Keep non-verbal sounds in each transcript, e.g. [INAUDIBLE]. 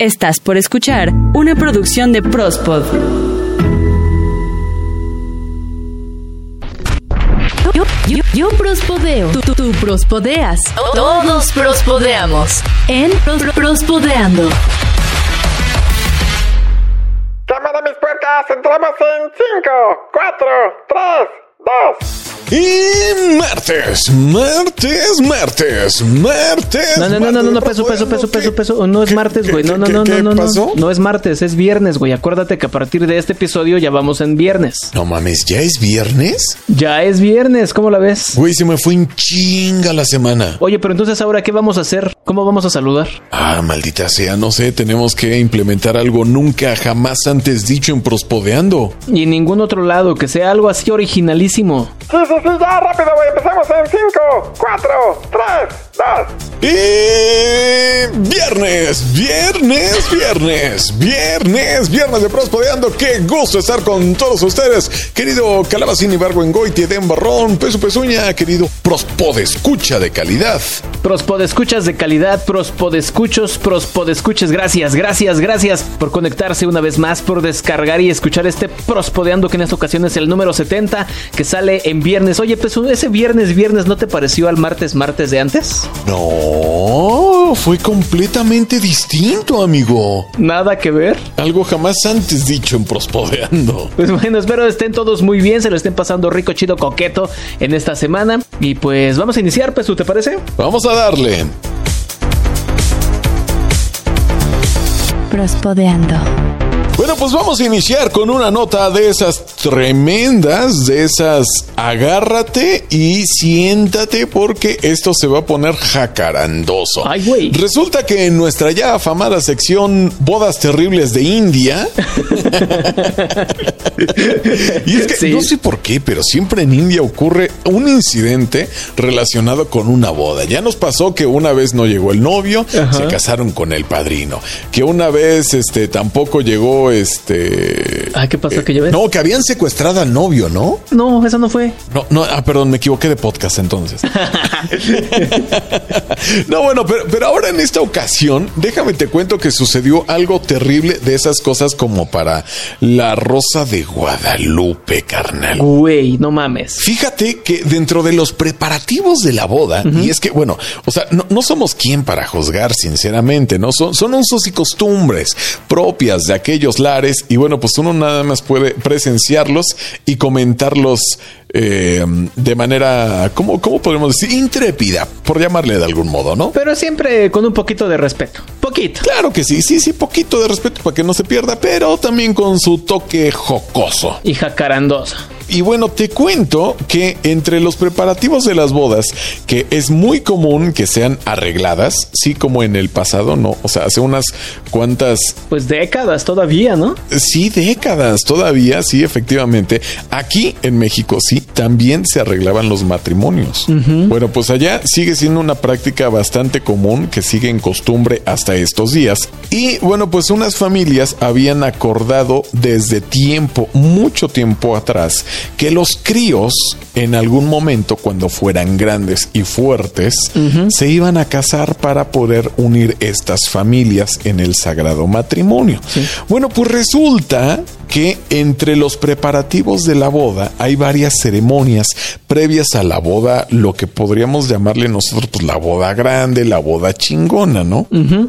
Estás por escuchar una producción de Prospod. Yo, yo, yo prospodeo, tú, tú, tú prospodeas, todos prospodeamos en Pros- Prospodeando. Llama de mis puertas, entramos en 5, 4, 3, 2. Y martes, martes, martes, martes. No, no, no, no, no, no, peso, peso, peso, peso, peso. No es martes, güey. No, no, no, no, ¿Qué no, no. pasó? No es martes, es viernes, güey. Acuérdate que a partir de este episodio ya vamos en viernes. No mames, ¿ya es viernes? Ya es viernes, ¿cómo la ves? Güey, se me fue en chinga la semana. Oye, pero entonces ahora, ¿qué vamos a hacer? ¿Cómo vamos a saludar? Ah, maldita sea, no sé, tenemos que implementar algo nunca jamás antes dicho en Prospodeando. Y en ningún otro lado, que sea algo así originalísimo buenísimo. Sí, sí, sí, ya, rápido, güey. Empezamos en 5, 4, 3, 2. Y viernes, viernes, viernes, viernes, viernes de Prospodeando. Qué gusto estar con todos ustedes, querido Calabacín Ibargüengoiti, Eden Barrón, Peso Pezuña, querido Prospod escucha de calidad. Prospodescuchas de calidad, prospodescuchos, prospodescuches. Gracias, gracias, gracias por conectarse una vez más, por descargar y escuchar este Prospodeando, que en esta ocasión es el número 70, que sale en viernes. Oye, pues ese viernes, viernes, ¿no te pareció al martes, martes de antes? No, fue completamente distinto, amigo. Nada que ver. Algo jamás antes dicho en Prospodeando. Pues bueno, espero estén todos muy bien, se lo estén pasando rico, chido, coqueto en esta semana. Y pues vamos a iniciar, Pesu, ¿te parece? Vamos a darle. Prospodeando. Bueno, pues vamos a iniciar con una nota de esas tremendas, de esas agárrate y siéntate porque esto se va a poner jacarandoso. Ay, güey. Resulta que en nuestra ya afamada sección Bodas Terribles de India, [LAUGHS] y es que Sí. no sé por qué, pero siempre en India ocurre un incidente relacionado con una boda. Ya nos pasó que una vez no llegó el novio, Ajá. se casaron con el padrino. Que una vez este tampoco llegó este Ay, ¿qué pasó? eh, ¿Que ves? No, que habían secuestrado al novio, ¿no? No, eso no fue. No, no, ah, perdón, me equivoqué de podcast entonces. [LAUGHS] no, bueno, pero, pero ahora en esta ocasión, déjame te cuento que sucedió algo terrible de esas cosas como para la Rosa de Guadalupe, carnal. Güey, no mames. Fíjate que dentro de los preparativos de la boda, y es que, bueno, o sea, no, no somos quien para juzgar, sinceramente, ¿no? Son, son usos y costumbres propias de aquellos lares, y bueno, pues uno nada más puede y comentarlos eh, de manera, ¿cómo, ¿cómo podemos decir? Intrépida, por llamarle de algún modo, ¿no? Pero siempre con un poquito de respeto. Poquito. Claro que sí, sí, sí, poquito de respeto para que no se pierda, pero también con su toque jocoso. Y jacarandosa. Y bueno, te cuento que entre los preparativos de las bodas, que es muy común que sean arregladas, sí como en el pasado, no, o sea, hace unas cuantas, Pues décadas todavía, ¿no? sí, décadas todavía, sí, efectivamente, aquí en México sí, también se arreglaban los matrimonios. Bueno, pues allá sigue siendo una práctica bastante común que sigue en costumbre hasta estos días. Y bueno, pues unas familias habían acordado desde tiempo, mucho tiempo atrás, que los críos en algún momento, cuando fueran grandes y fuertes, se iban a casar para poder unir estas familias en el sagrado matrimonio. Bueno, pues resulta que entre los preparativos de la boda hay varias ceremonias previas a la boda, lo que podríamos llamarle nosotros pues la boda grande, la boda chingona, ¿no?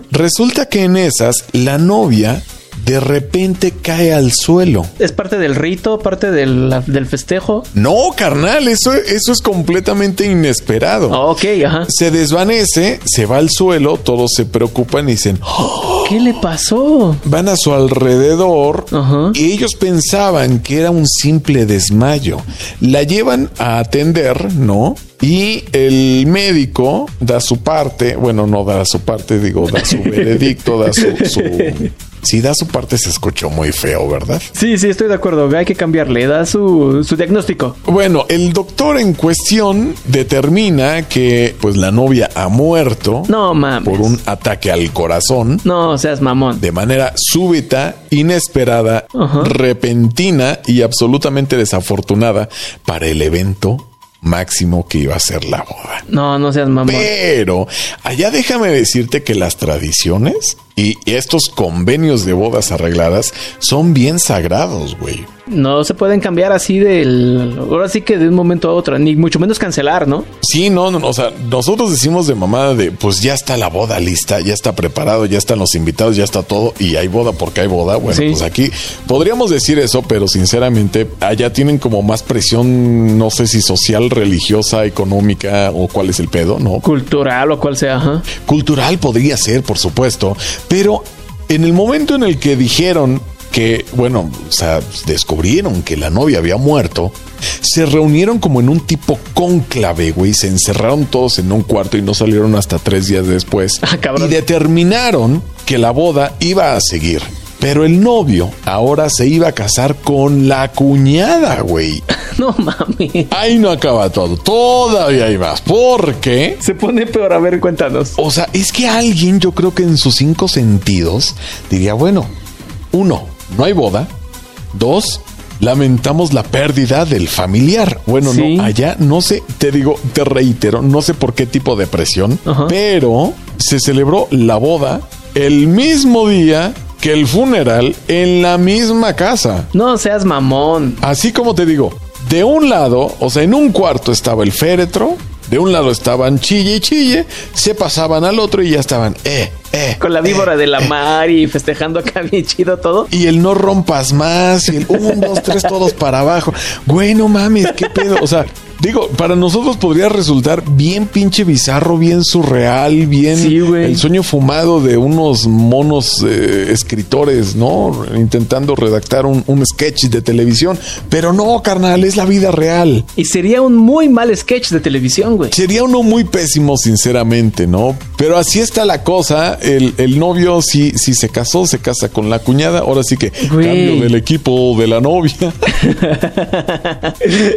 Resulta que en esas la novia de repente cae al suelo. Es parte del rito, parte del, del festejo. No, carnal, eso, eso es completamente inesperado. Ah, Ok, ajá. Se desvanece, se va al suelo, todos se preocupan y dicen, "Oh", ¿Qué le pasó? van a su alrededor Ajá. y ellos pensaban que era un simple desmayo. La llevan a atender, ¿no? Y el médico da su parte, bueno, no da su parte, digo, da su [LAUGHS] veredicto, da su... su si da su parte se escuchó muy feo, ¿verdad? Sí, sí, estoy de acuerdo. Hay que cambiarle. Da su, su diagnóstico. Bueno, el doctor en cuestión determina que pues la novia ha muerto No mames. por un ataque al corazón No seas mamón. de manera súbita, inesperada, repentina y absolutamente desafortunada para el evento máximo que iba a ser la boda. No, no seas mamón. Pero allá déjame decirte que las tradiciones y estos convenios de bodas arregladas son bien sagrados, güey. No se pueden cambiar así del. Ahora sí que de un momento a otro, ni mucho menos cancelar, ¿no? Sí, no, no, o sea, nosotros decimos de mamada de, pues ya está la boda lista, ya está preparado, ya están los invitados, ya está todo y hay boda porque hay boda. Bueno, Sí. pues aquí podríamos decir eso, pero sinceramente allá tienen como más presión, no sé si social, religiosa, económica o cuál es el pedo, ¿no? Cultural o cual sea, ajá. Cultural podría ser, por supuesto, pero en el momento en el que dijeron que, bueno, o sea, descubrieron que la novia había muerto, se reunieron como en un tipo cónclave, güey, se encerraron todos en un cuarto y no salieron hasta tres días después [LAUGHS] Ah, y determinaron que la boda iba a seguir. Pero el novio ahora se iba a casar con la cuñada, güey. [LAUGHS] No mami. Ahí no acaba todo. Todavía hay más. Porque Se pone peor. A ver, cuéntanos. o sea, es que alguien, yo creo que en sus cinco sentidos, diría, bueno, uno, no hay boda. Dos, lamentamos la pérdida del familiar. Bueno, Sí. no, allá no sé, te digo, te reitero, no sé por qué tipo de presión, Ajá. pero se celebró la boda el mismo día que el funeral en la misma casa. No seas mamón. Así como te digo, de un lado, o sea, en un cuarto estaba el féretro, de un lado estaban chille y chille, se pasaban al otro y ya estaban, eh, eh. Con la víbora eh, de la eh. mar y festejando acá bien chido todo. Y el no rompas más, y el un, dos, tres, todos para abajo. Güey, no mames, qué pedo. O sea, digo, para nosotros podría resultar bien pinche bizarro, bien surreal, bien Sí, el sueño fumado de unos monos eh, escritores, ¿no? Intentando redactar un, un sketch de televisión. Pero no, carnal, es la vida real. Y sería un muy mal sketch de televisión, güey. Sería uno muy pésimo, sinceramente, ¿no? Pero así está la cosa. El, el novio sí, sí se casó, se casa con la cuñada. Ahora sí que Güey. cambio del equipo de la novia. [LAUGHS]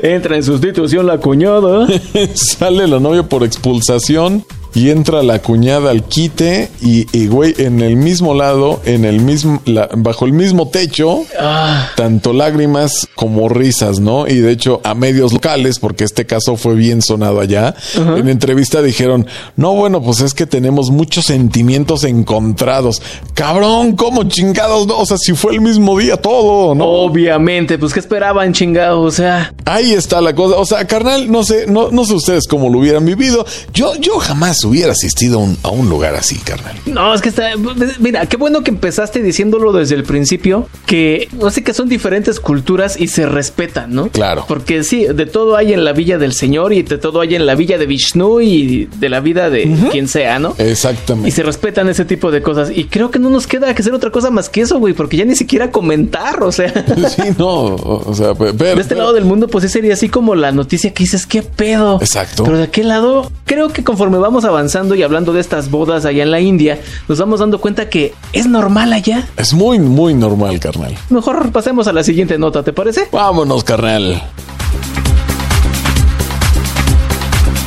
Entra en sustitución la cuñada. [LAUGHS] Sale la novia por expulsación y entra la cuñada al quite. Y, y, güey, en el mismo lado, en el mismo, la- bajo el mismo techo, Ah, tanto lágrimas como risas, ¿no? Y de hecho, a medios locales, porque este caso fue bien sonado allá, en entrevista dijeron, no, bueno, pues es que tenemos muchos sentimientos encontrados. Cabrón, ¿cómo chingados? No, o sea, si fue el mismo día todo, ¿no? obviamente, pues ¿qué esperaban, chingado? O sea, Ahí está la cosa. O sea, carnal, no sé, no, no sé ustedes cómo lo hubieran vivido. Yo, yo jamás hubiera asistido a un, a un lugar así, carnal. no, es que está. Mira, qué bueno que empezaste diciéndolo desde el principio, que no sé que son diferentes culturas y se respetan, ¿no? Claro. Porque sí, de todo hay en la villa del Señor y de todo hay en la villa de Vishnu y de la vida de quien sea, ¿no? Y Exactamente. se respetan ese tipo de cosas. Y creo que no nos queda que hacer otra cosa más que eso, güey, porque ya ni siquiera comentar, o sea. [LAUGHS] Sí, no, o sea, pe- pero... De este pero- lado del mundo, pues sí sería así como la noticia que dices, ¿qué pedo? Exacto. Pero de aquel lado, creo que conforme vamos avanzando y hablando de estas bodas allá en la India, nos vamos dando cuenta que es normal allá. Es muy, muy normal, carnal. Mejor pasemos a la siguiente nota, ¿te parece? Vámonos, carnal.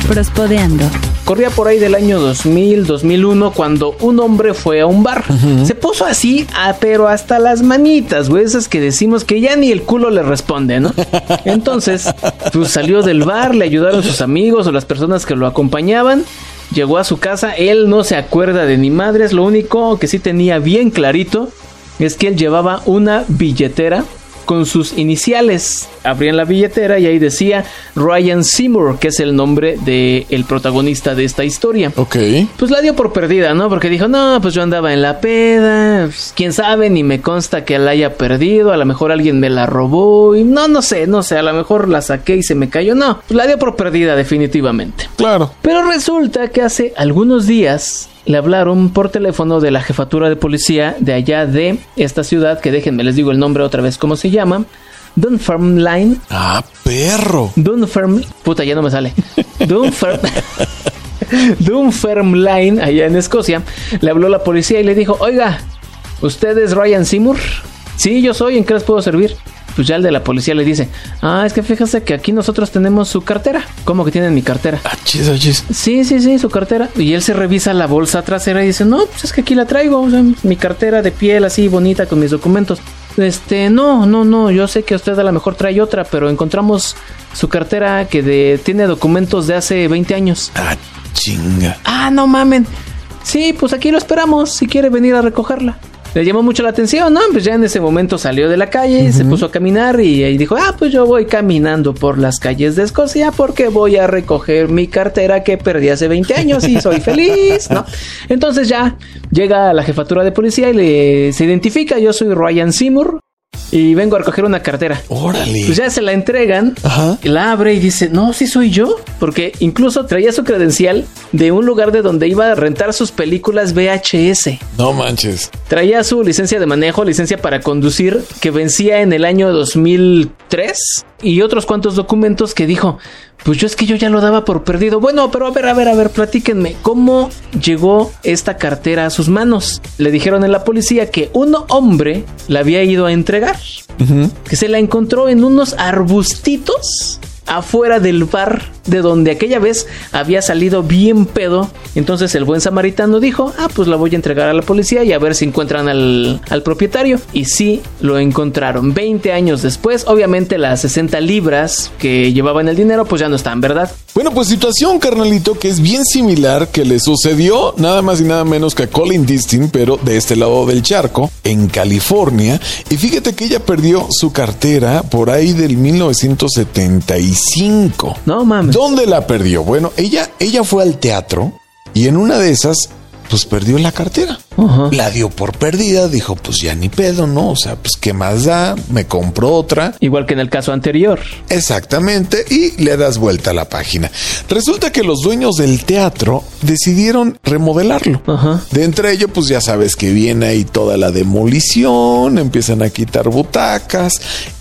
Prospodeando. Corría por ahí del año 2000, 2001, cuando un hombre fue a un bar. Se puso así, ah, pero hasta las manitas, güey. Esas que decimos que ya ni el culo le responde, ¿no? [LAUGHS] Entonces, pues salió del bar, le ayudaron sus amigos o las personas que lo acompañaban. Llegó a su casa, él no se acuerda de ni madres. Lo único que sí tenía bien clarito es que él llevaba una billetera con sus iniciales. Abrían la billetera y ahí decía Ryan Seymour, que es el nombre del el protagonista de esta historia. Ok. Pues la dio por perdida, ¿no? Porque dijo, no, pues yo andaba en la peda, pues, quién sabe, ni me consta que la haya perdido, a lo mejor alguien me la robó, y no, no sé, no sé, a lo mejor la saqué y se me cayó, no, pues la dio por perdida definitivamente. Claro. Pero resulta que hace algunos días le hablaron por teléfono de la jefatura de policía de allá de esta ciudad, que déjenme les digo el nombre otra vez, ¿cómo se llama? Dunfermline. Ah, perro. Dunferm... Puta, ya no me sale. Dunferm... [LAUGHS] Dunfermline, allá en Escocia, le habló la policía y le dijo, oiga, ¿usted es Ryan Seymour? Sí, yo soy, ¿en qué les puedo servir? Pues ya el de la policía le dice, ah, es que fíjese que aquí nosotros tenemos su cartera. ¿Cómo que tienen mi cartera? Ah, chis, ah, chis. Sí, sí, sí, su cartera. Y él se revisa la bolsa trasera y dice, no, pues es que aquí la traigo, o sea, mi cartera de piel así bonita con mis documentos. este, no, no, no, yo sé que usted a lo mejor trae otra, pero encontramos su cartera que de, tiene documentos de hace 20 años. Ah, chinga. Ah, no mamen. Sí, pues aquí lo esperamos, si quiere venir a recogerla. Le llamó mucho la atención, ¿no? Pues ya en ese momento salió de la calle, se puso a caminar y, y dijo, ah, pues yo voy caminando por las calles de Escocia porque voy a recoger mi cartera que perdí hace 20 años y soy feliz, ¿no? Entonces ya llega a la jefatura de policía y le se identifica, yo soy Ryan Seymour y vengo a recoger una cartera. Órale. Pues ya se la entregan, Ajá. la abre y dice, no, sí soy yo, porque incluso traía su credencial de un lugar de donde iba a rentar sus películas VHS. No manches. Traía su licencia de manejo, licencia para conducir, que vencía en el año 2003 y otros cuantos documentos que dijo, pues yo es que yo ya lo daba por perdido. Bueno, pero a ver, a ver, a ver, platíquenme, ¿cómo llegó esta cartera a sus manos? Le dijeron en la policía que un hombre la había ido a entregar, que se la encontró en unos arbustitos afuera del bar de donde aquella vez había salido bien pedo. Entonces el buen samaritano dijo, ah, pues la voy a entregar a la policía y a ver si encuentran al, al propietario. Y sí, lo encontraron. 20 años después, obviamente las 60 libras que llevaban el dinero, pues ya no están, ¿verdad? Bueno, pues situación, carnalito, que es bien similar que le sucedió nada más y nada menos que a Colin Distin, pero de este lado del charco, en California. Y fíjate que ella perdió su cartera por ahí del 1975. No mames. ¿Dónde la perdió? Bueno, ella, ella fue al teatro y en una de esas, pues perdió la cartera. La dio por perdida, dijo, pues ya ni pedo, ¿no? O sea, pues qué más da, me compro otra. Igual que en el caso anterior. Exactamente, y le das vuelta a la página. Resulta que los dueños del teatro decidieron remodelarlo. Ajá. De entre ellos, pues ya sabes que viene ahí toda la demolición, empiezan a quitar butacas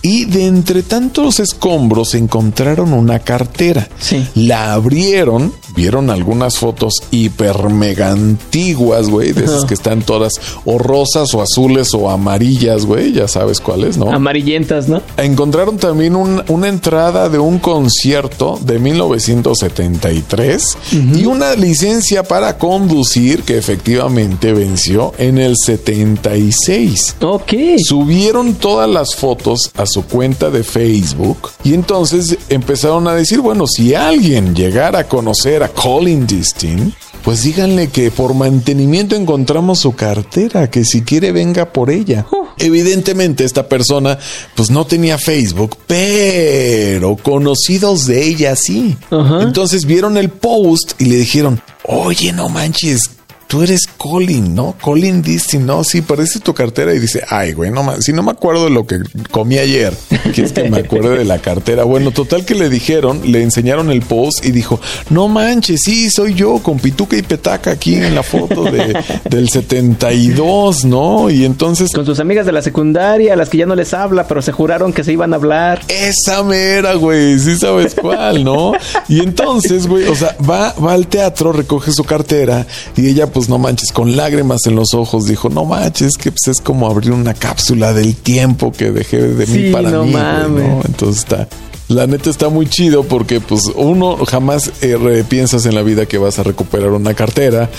y de entre tantos escombros encontraron una cartera. Sí. La abrieron, vieron algunas fotos hiper mega antiguas, güey, de esas que están todas o rosas o azules o amarillas, güey, ya sabes cuáles, ¿no? Amarillentas, ¿no? Encontraron también un- una entrada de un concierto de 1973 y una licencia para conducir que efectivamente venció en el 76. Ok. Subieron todas las fotos a su cuenta de Facebook y entonces empezaron a decir, bueno, si alguien llegara a conocer a Colin Distin, pues díganle que por mantenimiento encontramos su cartera, que si quiere venga por ella. Evidentemente esta persona pues no tenía Facebook, pero conocidos de ella sí. Entonces vieron el post y le dijeron, oye, no manches. Tú eres Colin, ¿no? Colin Distin, no, sí, parece tu cartera y dice, ay, güey, no ma- si no me acuerdo de lo que comí ayer, quieres que me acuerde de la cartera. Bueno, total que le dijeron, le enseñaron el post y dijo, no manches, sí, soy yo con pituca y petaca aquí en la foto de, del 72, ¿no? Y entonces Con sus amigas de la secundaria, a las que ya no les habla, pero se juraron que se iban a hablar. Esa mera, güey, sí sabes cuál, ¿no? Y entonces, güey, o sea, va, va al teatro, recoge su cartera y ella, pues no manches, con lágrimas en los ojos, dijo, no manches, que pues es como abrir una cápsula del tiempo que dejé de Sí, mí para no mí, mames. ¿no? Entonces está... La neta está muy chido porque pues uno jamás eh, piensas en la vida que vas a recuperar una cartera,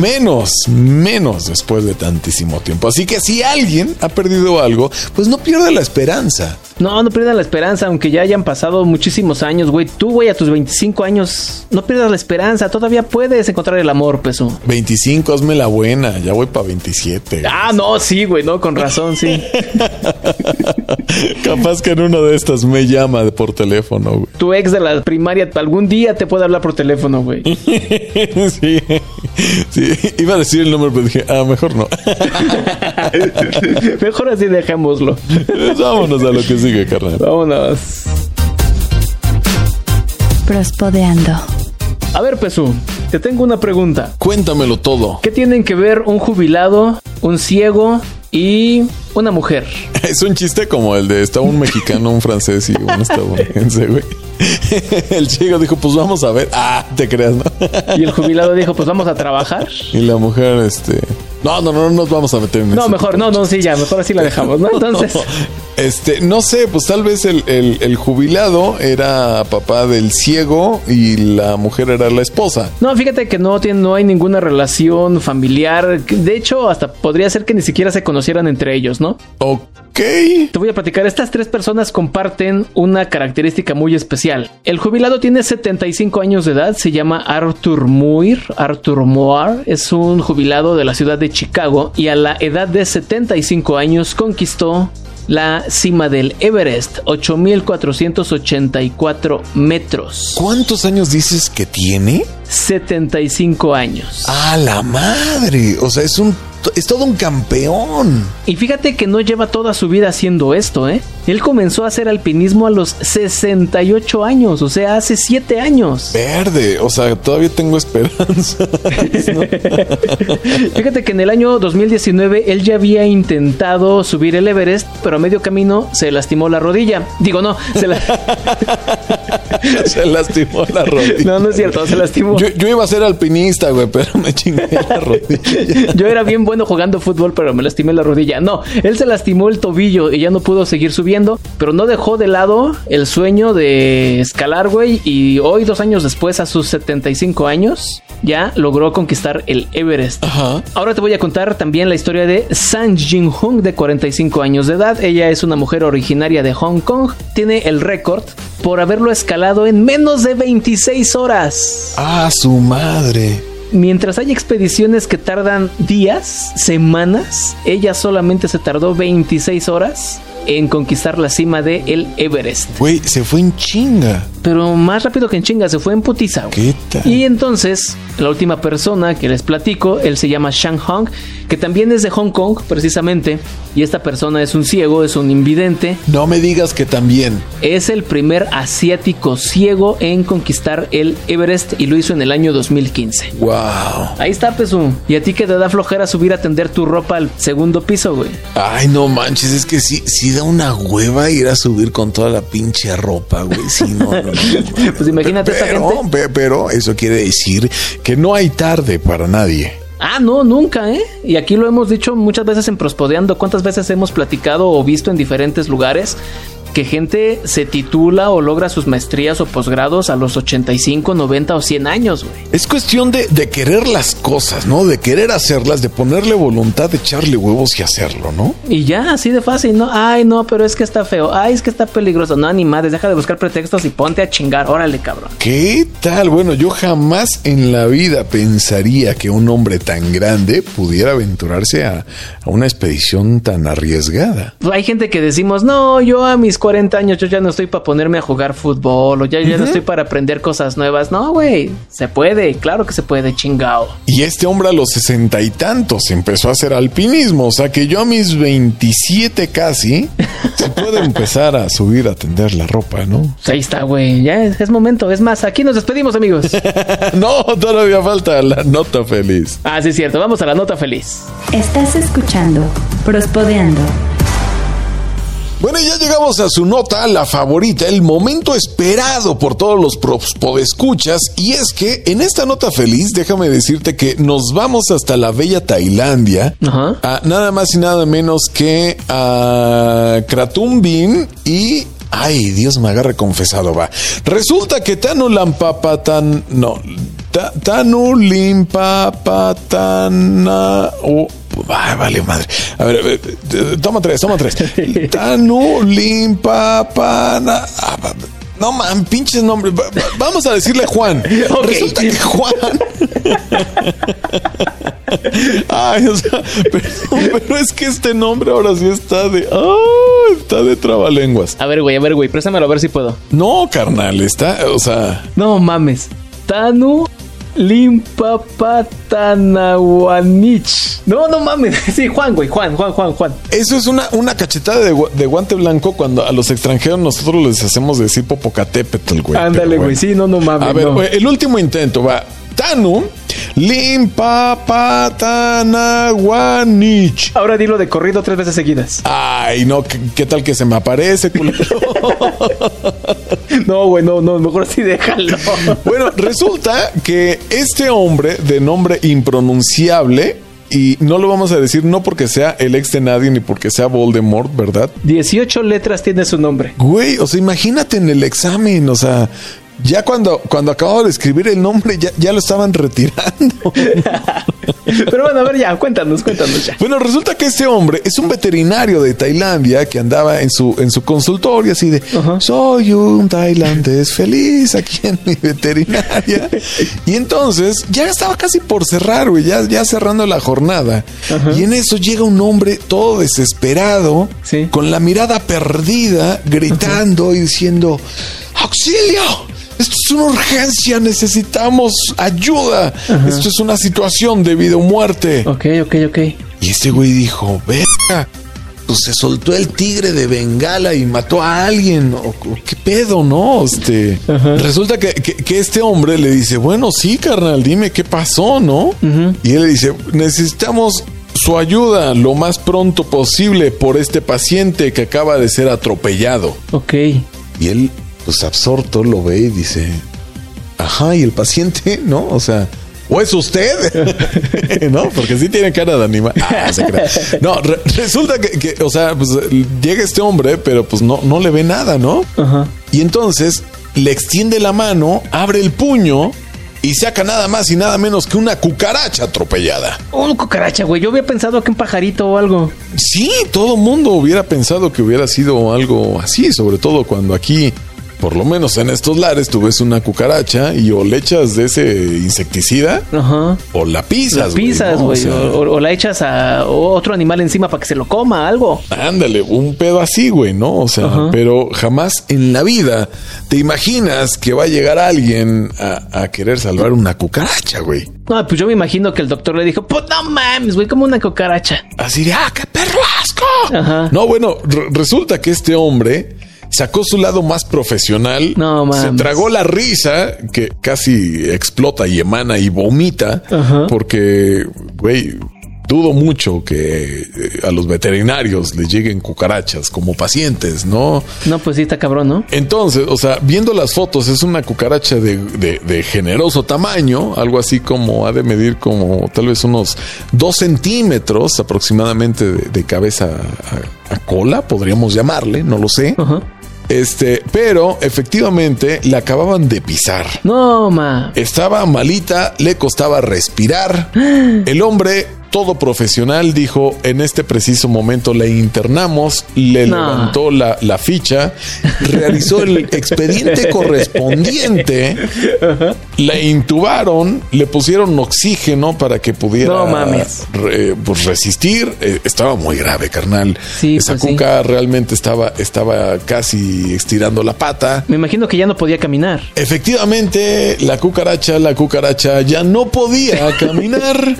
menos, menos después de tantísimo tiempo. Así que si alguien ha perdido algo, pues no pierda la esperanza. No, no pierdan la esperanza, aunque ya hayan pasado muchísimos años, güey. Tú, güey, a tus 25 años, no pierdas la esperanza. Todavía puedes encontrar el amor, peso. 25, hazme la buena, ya voy para 27. Ah, no, sí, güey, no, con razón, sí. [LAUGHS] Capaz que en una de estas me llama por teléfono, güey. Tu ex de la primaria algún día te puede hablar por teléfono, güey. [LAUGHS] sí, sí, iba a decir el nombre, pero dije, ah, mejor no. [LAUGHS] Mejor así dejémoslo. Vámonos a lo que sigue, carnal. Vámonos. Prospodeando. A ver, Pesu, te tengo una pregunta. Cuéntamelo todo. ¿Qué tienen que ver un jubilado, un ciego y una mujer? [LAUGHS] Es un chiste como el de está un mexicano, un francés y un estadounidense, güey. [LAUGHS] El chico dijo, pues vamos a ver. Ah, te creas, ¿no? Y el [LAUGHS] jubilado dijo, pues vamos a trabajar. Y la mujer, este... No, no, no, no nos vamos a meter en No, eso. mejor, no, no, sí, ya, mejor así la dejamos, [LAUGHS] ¿no? Entonces, Este, no sé, pues tal vez el, el- el jubilado era papá del ciego y la mujer era la esposa. no, fíjate que no tiene, no hay ninguna relación familiar. De hecho, hasta podría ser que ni siquiera se conocieran entre ellos, ¿no? Ok, Te voy a platicar, estas tres personas comparten una característica muy especial. El jubilado tiene 75 años de edad, se llama Arthur Muir. Arthur Moore es un jubilado de la ciudad de Chicago y a la edad de 75 años conquistó la cima del Everest, 8.484 metros. ¿Cuántos años dices que tiene? 75 años. ¡A la madre! O sea, es un es todo un campeón. Y fíjate que no lleva toda su vida haciendo esto, ¿eh? Él comenzó a hacer alpinismo a los 68 años, o sea, hace 7 años. Verde, o sea, todavía tengo esperanza. [LAUGHS] fíjate que en el año 2019 él ya había intentado subir el Everest, pero a medio camino se lastimó la rodilla. Digo, no, se, la... [LAUGHS] se lastimó la rodilla. No, no es cierto, se lastimó. Yo, yo iba a ser alpinista, güey, pero me chingué la [LAUGHS] rodilla. yo era bien bueno jugando fútbol, pero me lastimé la rodilla. No, él se lastimó el tobillo y ya no pudo seguir subiendo, pero no dejó de lado el sueño de escalar, güey. Y hoy, dos años después, a sus 75 años, ya logró conquistar el Everest. Ajá. Ahora te voy a contar también la historia de Sang Jin Hong, de 45 años de edad. Ella es una mujer originaria de Hong Kong. Tiene el récord por haberlo escalado en menos de 26 horas. ¡Ah, su madre! Mientras hay expediciones que tardan días, semanas, ella solamente se tardó 26 horas en conquistar la cima de el Everest. Güey, se fue en chinga. Pero más rápido que en chinga, se fue en putiza. ¿Qué tal? Y entonces, la última persona que les platico, él se llama Shang Hong, que también es de Hong Kong, precisamente. Y esta persona es un ciego, es un invidente. No me digas que también. Es el primer asiático ciego en conquistar el Everest y lo hizo en el año 2015. ¡Wow! Ahí está, Pesu. Y a ti que te da flojera subir a tender tu ropa al segundo piso, güey. Ay, no manches, es que sí, sí da una hueva ir a subir con toda la pinche ropa, güey. Sí, no, no, [LAUGHS] Pues imagínate esta gente. Pero eso quiere decir que no hay tarde para nadie. Ah, no, nunca, ¿eh? Y aquí lo hemos dicho muchas veces en Prospodeando, cuántas veces hemos platicado o visto en diferentes lugares que gente se titula o logra sus maestrías o posgrados a los 85, 90 o 100 años, güey. Es cuestión de, de, querer las cosas, ¿no? De querer hacerlas, de ponerle voluntad, de echarle huevos y hacerlo, ¿no? Y ya, así de fácil, ¿no? Ay, no, pero es que está feo. Ay, es que está peligroso. No, ni madres, deja de buscar pretextos y ponte a chingar. Órale, cabrón. ¿Qué tal? Bueno, yo jamás en la vida pensaría que un hombre tan grande pudiera aventurarse a, a una expedición tan arriesgada. Hay gente que decimos, no, yo a mis 40 años yo ya no estoy para ponerme a jugar fútbol o ya, ya no estoy para aprender cosas nuevas. No, güey, se puede, claro que se puede, chingao. Y este hombre a los sesenta y tantos empezó a hacer alpinismo, o sea que yo a mis 27 casi se puede empezar a subir a tender la ropa, ¿no? Ahí está, güey, ya es, es, momento. Es más, aquí nos despedimos, amigos. [LAUGHS] no, todavía falta la nota feliz. Ah, sí, es cierto, vamos a la nota feliz. Estás escuchando Prospodeando. Bueno, ya llegamos a su nota, la favorita, el momento esperado por todos los podescuchas. Y es que en esta nota feliz, déjame decirte que nos vamos hasta la bella Tailandia. Ajá. A nada más y nada menos que a Kratumbin y Ay, Dios me agarre confesado, va. Resulta que Tanu Lampapatan. No. Ta, tanu Limpapatana. Oh, ay, vale, madre. A ver, a ver, toma tres, toma tres. [LAUGHS] Tanu Limpapana. No man, pinches nombres. Vamos a decirle Juan. [LAUGHS] Okay. Resulta que Juan. Ay, o sea, pero, pero, es que este nombre ahora sí está de. ¡Ah! está de trabalenguas. A ver, güey, a ver, güey, préstamelo a ver si puedo. No, carnal, está. O sea. No mames. Tanu Limpapatanawanich. No, no mames. [LAUGHS] Sí, Juan, güey. Juan, Juan, Juan, Juan. Eso es una, una cachetada de, de, guante blanco cuando a los extranjeros nosotros les hacemos decir Popocatépetl, güey. Ándale, güey. Sí, no, no mames. A ver, no. güey, el último intento va. Tanu Limpapatanawanich. Ahora dilo de corrido tres veces seguidas. Ay, no, ¿qué, qué tal que se me aparece, culero? [LAUGHS] no, güey, no, no, mejor así déjalo. [LAUGHS] bueno, resulta que este hombre de nombre impronunciable y no lo vamos a decir no porque sea el ex de nadie ni porque sea Voldemort, ¿verdad? 18 letras tiene su nombre. Güey, o sea, imagínate en el examen, o sea, ya cuando, cuando acababa de escribir el nombre ya, ya lo estaban retirando. [LAUGHS] Pero bueno, a ver ya, cuéntanos, cuéntanos ya. Bueno, resulta que este hombre es un veterinario de Tailandia que andaba en su, en su consultorio así de, soy un tailandés feliz aquí en mi veterinaria. y entonces ya estaba casi por cerrar, güey, ya, ya cerrando la jornada. Ajá. Y en eso llega un hombre todo desesperado, Sí. con la mirada perdida, gritando y diciendo, auxilio. Es una urgencia, necesitamos ayuda. Esto es una situación de vida o muerte. Ok, ok, ok. Y este güey dijo, verga, pues se soltó el tigre de Bengala y mató a alguien. O, qué pedo, ¿no? Este, resulta que, que- que este hombre le dice, bueno, sí, carnal, dime qué pasó, ¿no? Y él le dice, necesitamos su ayuda lo más pronto posible por este paciente que acaba de ser atropellado. Ok. Y él, pues absorto, lo ve y dice, ajá, ¿y el paciente? [LAUGHS] ¿No? O sea, ¿o es usted? [LAUGHS] ¿No? Porque sí tiene cara de animal. Ah, se crea. No, re- resulta que, que, o sea, pues llega este hombre, pero pues no, no le ve nada, ¿no? Ajá. Y entonces le extiende la mano, abre el puño y saca nada más y nada menos que una cucaracha atropellada. Un cucaracha, güey. Yo había pensado que un pajarito o algo. Sí, todo mundo hubiera pensado que hubiera sido algo así, sobre todo cuando aquí, por lo menos en estos lares, tú ves una cucaracha y o le echas de ese insecticida Ajá. o la pisas. La pisas, ¿no? O güey. sea, O, la echas a otro animal encima para que se lo coma, algo. Ándale, un pedo así, güey, ¿no? O sea, Ajá. pero jamás en la vida te imaginas que va a llegar alguien a, a querer salvar una cucaracha, güey. No, pues yo me imagino que el doctor le dijo, pues no mames, güey, como una cucaracha. Así de, ¡ah, qué perro asco! Ajá. No, bueno, re- resulta que este hombre sacó su lado más profesional. No, Se tragó la risa que casi explota y emana y vomita. Ajá. Porque, güey, dudo mucho que eh, a los veterinarios les lleguen cucarachas como pacientes, ¿no? No, pues sí está cabrón, ¿no? Entonces, o sea, viendo las fotos, es una cucaracha de, de- de generoso tamaño, algo así como ha de medir como tal vez unos dos centímetros aproximadamente de, de cabeza a, a cola, podríamos llamarle, no lo sé. Ajá. Este, pero efectivamente la acababan de pisar. No, ma. Estaba malita, le costaba respirar. [GASPS] El hombre, todo profesional, dijo, en este preciso momento le internamos, le No. levantó la, la ficha, realizó el [LAUGHS] expediente correspondiente, la intubaron, le pusieron oxígeno para que pudiera No mames. re- pues, resistir. Eh, estaba muy grave, carnal. Sí, Esa pues sí. cuca realmente estaba, estaba casi estirando la pata. Me imagino que ya no podía caminar. Efectivamente, la cucaracha, la cucaracha ya no podía [LAUGHS] caminar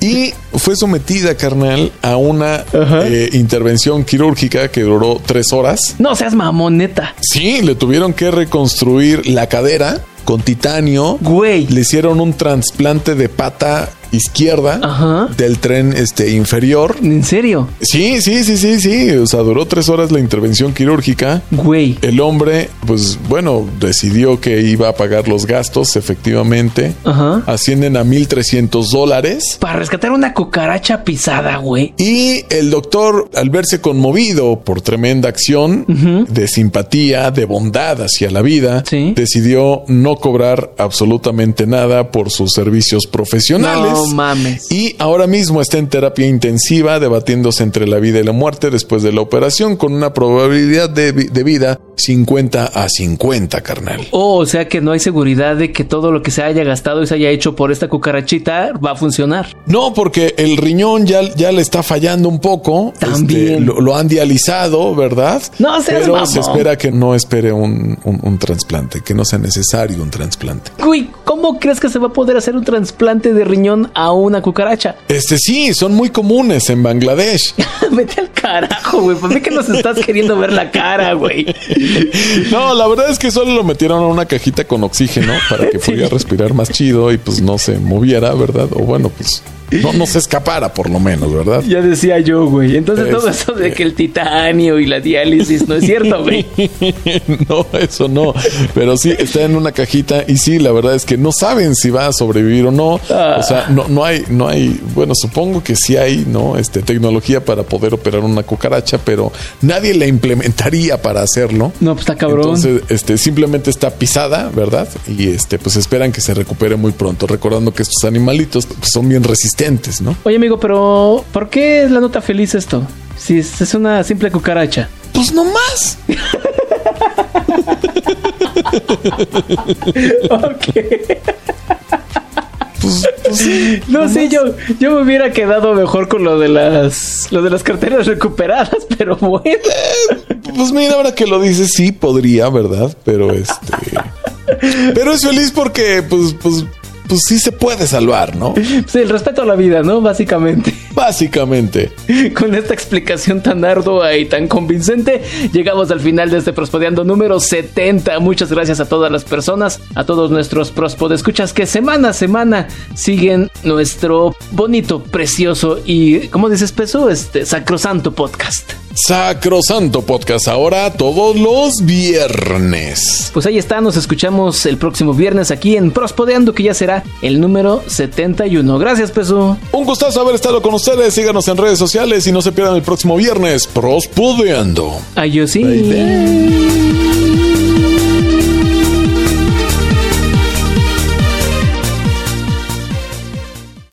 y fue sometida, carnal, a una eh, intervención quirúrgica que duró tres horas. No seas mamoneta. Sí, le tuvieron que reconstruir la cadera con titanio. Güey. Le hicieron un trasplante de pata izquierda Ajá. del tren este, inferior. ¿En serio? Sí, sí, sí, sí, sí. O sea, duró tres horas la intervención quirúrgica. Güey. El hombre, pues bueno, decidió que iba a pagar los gastos, efectivamente. Ajá. Ascienden a 1.300 dólares. Para rescatar una cucaracha pisada, güey. Y el doctor, al verse conmovido por tremenda acción de simpatía, de bondad hacia la vida, Sí. decidió no cobrar absolutamente nada por sus servicios profesionales. No mames. Y ahora mismo está en terapia intensiva, debatiéndose entre la vida y la muerte después de la operación, con una probabilidad de, vi- de vida 50 a 50, carnal. Oh, o sea que no hay seguridad de que todo lo que se haya gastado y se haya hecho por esta cucarachita va a funcionar. No, porque el riñón ya, ya le está fallando un poco. También. Este, lo, lo han dializado, ¿verdad? No seas Pero mamón. se espera que no espere un, un- un trasplante, que no sea necesario un trasplante. Güey, ¿cómo crees que se va a poder hacer un trasplante de riñón a una cucaracha? Este sí, son muy comunes en Bangladesh. [LAUGHS] Vete al carajo, güey. ¿Por qué que nos estás queriendo ver la cara, güey? [LAUGHS] No, la verdad es que solo lo metieron a una cajita con oxígeno para que [LAUGHS] pudiera respirar más chido y pues no se moviera, ¿verdad? O bueno, pues no, no se escapara por lo menos, ¿verdad? Ya decía yo, güey. Entonces todo Este- eso de que el titanio y la diálisis no es cierto, güey. [LAUGHS] no, eso no. Pero sí, está en una cajita y sí, la verdad es que no saben si va a sobrevivir o no. Ah. O sea, no, no hay, no hay, bueno, supongo que sí hay, ¿no? Este, tecnología para poder operar una cucaracha, pero nadie la implementaría para hacerlo. No, pues está cabrón. Entonces, este, simplemente está pisada, ¿verdad? Y este, pues esperan que se recupere muy pronto. Recordando que estos animalitos pues, son bien resistentes existentes, ¿no? Oye, amigo, pero ¿por qué es la nota feliz esto? Si es una simple cucaracha. Pues no más. ok. Pues, pues sí. No, sí, yo, yo me hubiera quedado mejor con lo de las lo de las carteras recuperadas, [LAUGHS] pero bueno. Pues mira, ahora que lo dices, sí podría, ¿verdad? Pero este. Pero es feliz porque, pues, pues, pues sí se puede salvar, ¿no? Sí, el respeto a la vida, ¿no? Básicamente. [LAUGHS] Básicamente. Con esta explicación tan ardua y tan convincente, llegamos al final de este Prospodeando número 70. Muchas gracias a todas las personas, a todos nuestros Prospodescuchas que semana a semana siguen nuestro bonito, precioso y, ¿cómo dices, Peso? Este sacrosanto podcast. Sacrosanto Podcast ahora todos los viernes. Pues ahí está, nos escuchamos el próximo viernes aquí en Prospodeando, que ya será el número 71. Gracias, Peso. Un gustazo haber estado con ustedes. Síganos en redes sociales y no se pierdan el próximo viernes. Prospodeando. Ay, yo sí.